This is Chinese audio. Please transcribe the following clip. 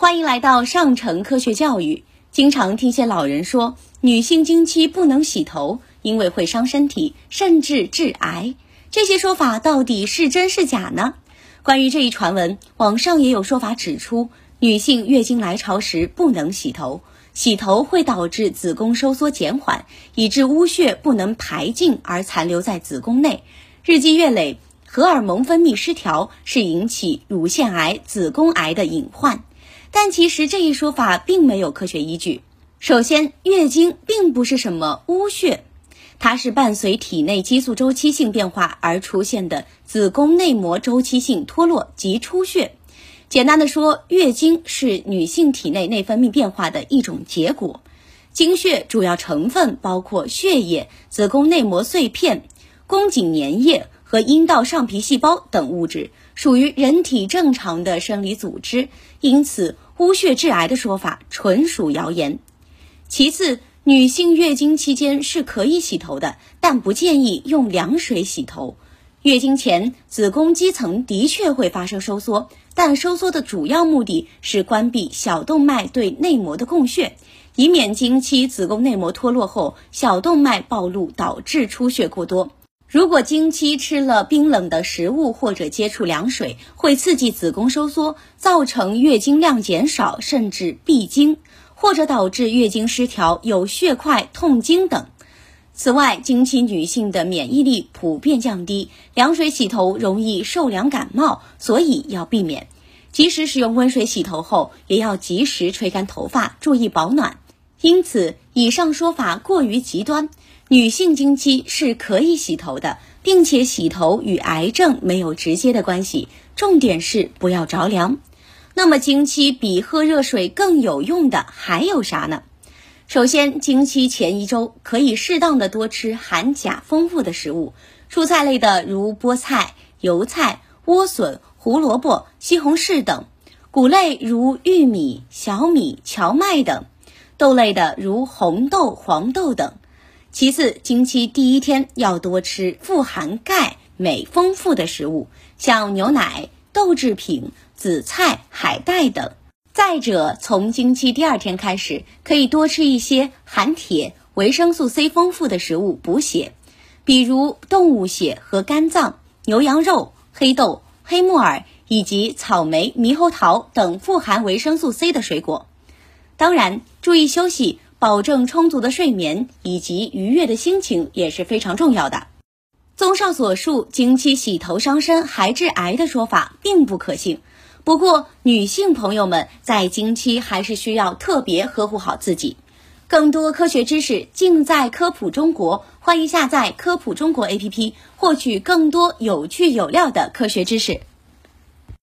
欢迎来到上城科学教育。经常听些老人说，女性经期不能洗头，因为会伤身体，甚至致癌。这些说法到底是真是假呢？关于这一传闻，网上也有说法指出，女性月经来潮时不能洗头，洗头会导致子宫收缩减缓，以致污血不能排尽而残留在子宫内，日积月累，荷尔蒙分泌失调是引起乳腺癌、子宫癌的隐患。但其实这一说法并没有科学依据。首先，月经并不是什么污血，它是伴随体内激素周期性变化而出现的子宫内膜周期性脱落及出血。简单的说，月经是女性体内内分泌变化的一种结果。经血主要成分包括血液、子宫内膜碎片、宫颈粘液和阴道上皮细胞等物质。属于人体正常的生理组织，因此污血致癌的说法纯属谣言。其次，女性月经期间是可以洗头的，但不建议用凉水洗头。月经前，子宫肌层的确会发生收缩，但收缩的主要目的是关闭小动脉对内膜的供血，以免经期子宫内膜脱落后小动脉暴露导致出血过多。如果经期吃了冰冷的食物或者接触凉水，会刺激子宫收缩，造成月经量减少，甚至闭经，或者导致月经失调、有血块、痛经等。此外，经期女性的免疫力普遍降低，凉水洗头容易受凉感冒，所以要避免。即使使用温水洗头后，也要及时吹干头发，注意保暖。因此，以上说法过于极端。女性经期是可以洗头的，并且洗头与癌症没有直接的关系。重点是不要着凉。那么，经期比喝热水更有用的还有啥呢？首先，经期前一周可以适当的多吃含钾丰富的食物，蔬菜类的如菠菜、油菜、莴笋、胡萝卜、西红柿等；谷类如玉米、小米、荞麦等；豆类的如红豆、黄豆等。其次，经期第一天要多吃富含钙、镁丰富的食物，像牛奶、豆制品、紫菜、海带等。再者，从经期第二天开始，可以多吃一些含铁、维生素 C 丰富的食物补血，比如动物血和肝脏、牛羊肉、黑豆、黑木耳以及草莓、猕猴桃等富含维生素 C 的水果。当然，注意休息。保证充足的睡眠以及愉悦的心情也是非常重要的。综上所述，经期洗头伤身还致癌的说法并不可信。不过，女性朋友们在经期还是需要特别呵护好自己。更多科学知识尽在科普中国，欢迎下载科普中国 APP，获取更多有趣有料的科学知识。